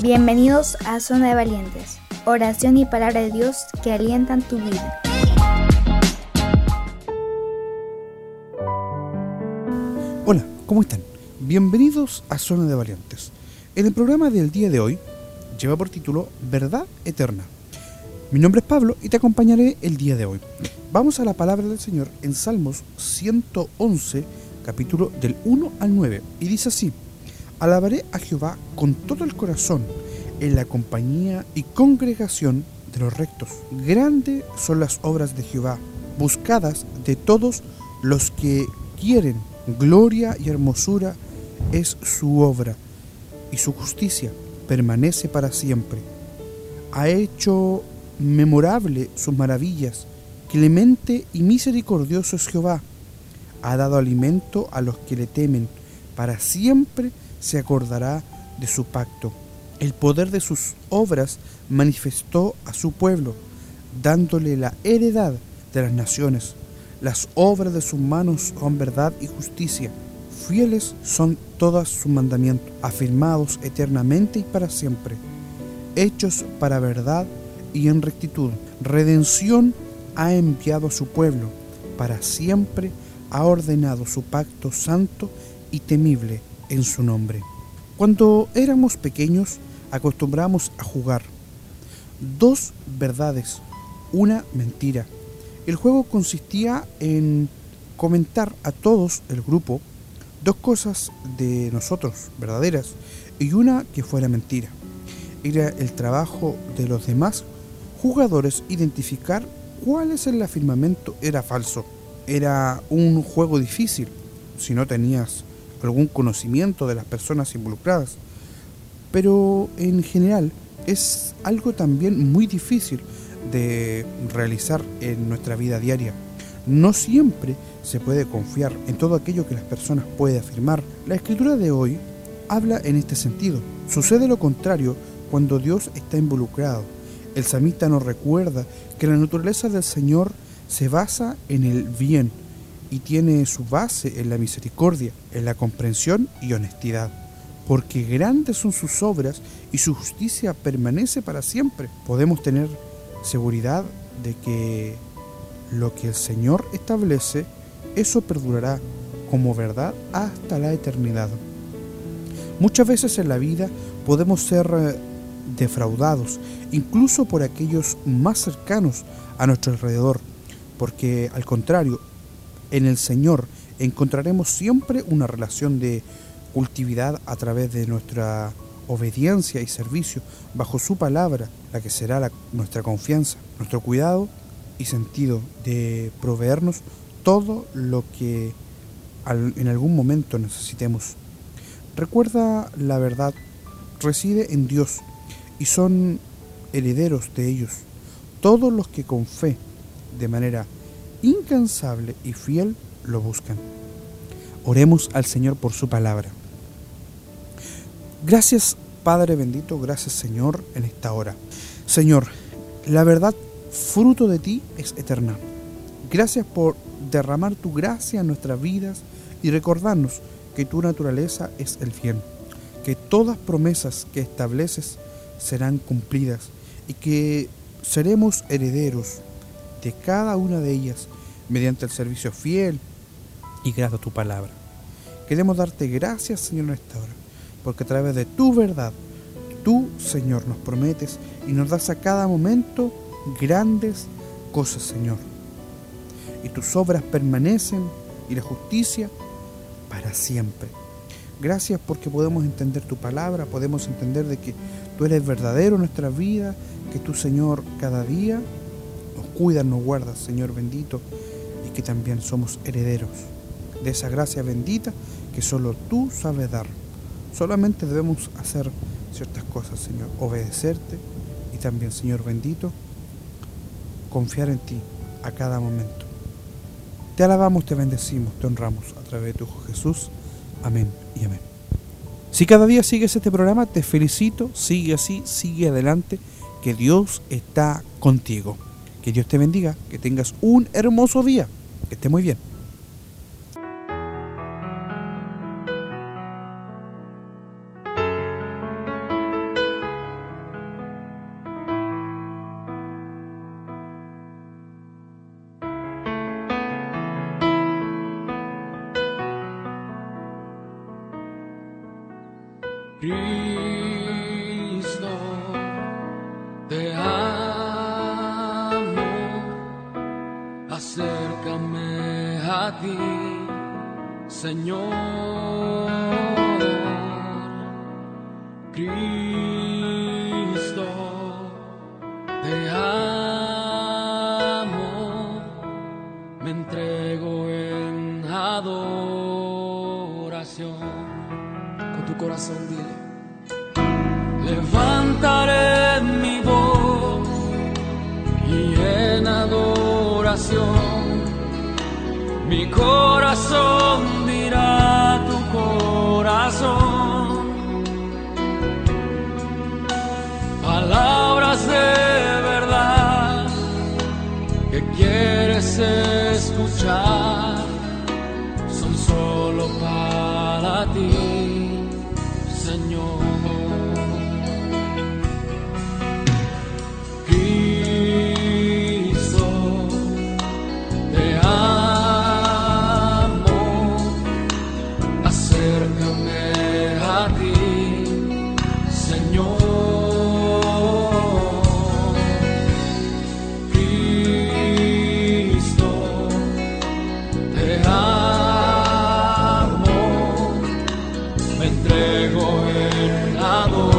Bienvenidos a Zona de Valientes, oración y palabra de Dios que alientan tu vida. Hola, ¿cómo están? Bienvenidos a Zona de Valientes. En el programa del día de hoy lleva por título Verdad Eterna. Mi nombre es Pablo y te acompañaré el día de hoy. Vamos a la palabra del Señor en Salmos 111, capítulo del 1 al 9, y dice así, Alabaré a Jehová con todo el corazón, en la compañía y congregación de los rectos. Grandes son las obras de Jehová, buscadas de todos los que quieren. Gloria y hermosura es su obra, y su justicia permanece para siempre. Ha hecho memorable sus maravillas, clemente y misericordioso es Jehová. Ha dado alimento a los que le temen, para siempre se acordará de su pacto. El poder de sus obras manifestó a su pueblo, dándole la heredad de las naciones. Las obras de sus manos son verdad y justicia. Fieles son todos sus mandamientos, afirmados eternamente y para siempre, hechos para verdad y en rectitud. Redención ha enviado a su pueblo, para siempre ha ordenado su pacto santo y temible en su nombre. Cuando éramos pequeños acostumbramos a jugar. Dos verdades, una mentira. El juego consistía en comentar a todos el grupo dos cosas de nosotros verdaderas y una que fuera mentira. Era el trabajo de los demás jugadores identificar cuál es el afirmamento era falso. Era un juego difícil si no tenías algún conocimiento de las personas involucradas. Pero en general es algo también muy difícil de realizar en nuestra vida diaria. No siempre se puede confiar en todo aquello que las personas pueden afirmar. La escritura de hoy habla en este sentido. Sucede lo contrario cuando Dios está involucrado. El samita nos recuerda que la naturaleza del Señor se basa en el bien y tiene su base en la misericordia, en la comprensión y honestidad. Porque grandes son sus obras y su justicia permanece para siempre. Podemos tener seguridad de que lo que el Señor establece, eso perdurará como verdad hasta la eternidad. Muchas veces en la vida podemos ser eh, defraudados, incluso por aquellos más cercanos a nuestro alrededor, porque al contrario, en el Señor encontraremos siempre una relación de cultividad a través de nuestra obediencia y servicio bajo su palabra, la que será nuestra confianza, nuestro cuidado y sentido de proveernos todo lo que en algún momento necesitemos. Recuerda la verdad, reside en Dios y son herederos de ellos, todos los que con fe, de manera incansable y fiel lo buscan. Oremos al Señor por su palabra. Gracias Padre bendito, gracias Señor en esta hora. Señor, la verdad fruto de ti es eterna. Gracias por derramar tu gracia en nuestras vidas y recordarnos que tu naturaleza es el bien, que todas promesas que estableces serán cumplidas y que seremos herederos de cada una de ellas mediante el servicio fiel y grato a tu palabra. Queremos darte gracias, Señor, en esta hora, porque a través de tu verdad, tú, Señor, nos prometes y nos das a cada momento grandes cosas, Señor. Y tus obras permanecen y la justicia para siempre. Gracias porque podemos entender tu palabra, podemos entender de que tú eres verdadero en nuestra vida, que tú, Señor, cada día nos cuidas, nos guardas, Señor bendito, y que también somos herederos de esa gracia bendita que solo tú sabes dar. Solamente debemos hacer ciertas cosas, Señor, obedecerte y también, Señor bendito, confiar en ti a cada momento. Te alabamos, te bendecimos, te honramos a través de tu Hijo Jesús. Amén y amén. Si cada día sigues este programa, te felicito, sigue así, sigue adelante, que Dios está contigo. Que Dios te bendiga, que tengas un hermoso día, que esté muy bien. Ti, Señor. Cristo, te amo, me entrego en adoración. Con tu corazón dile. Levantaré mi voz y en adoración mi corazón dirá tu corazón. Palabras de verdad que quieres escuchar entrego en adoración.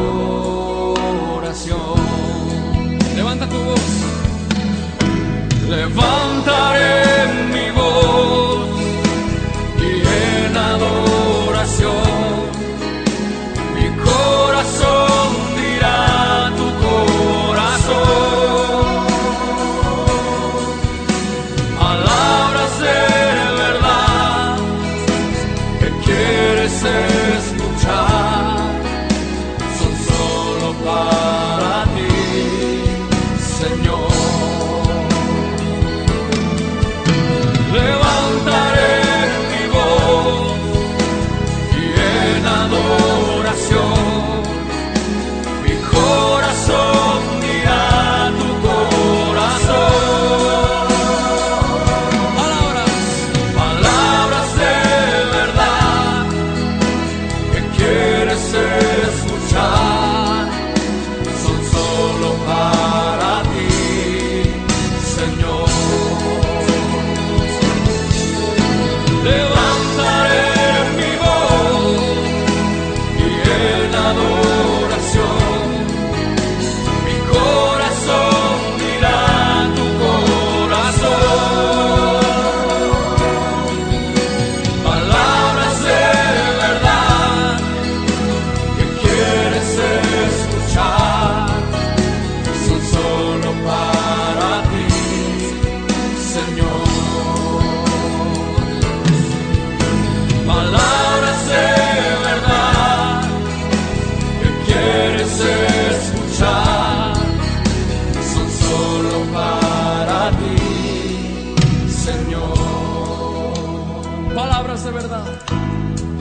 Palabras de verdad,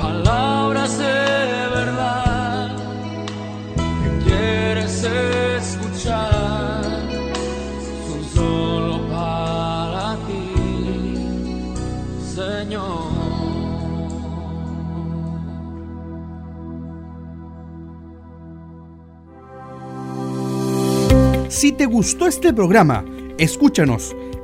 palabras de verdad. Que quieres escuchar. Son solo para ti, Señor. Si te gustó este programa, escúchanos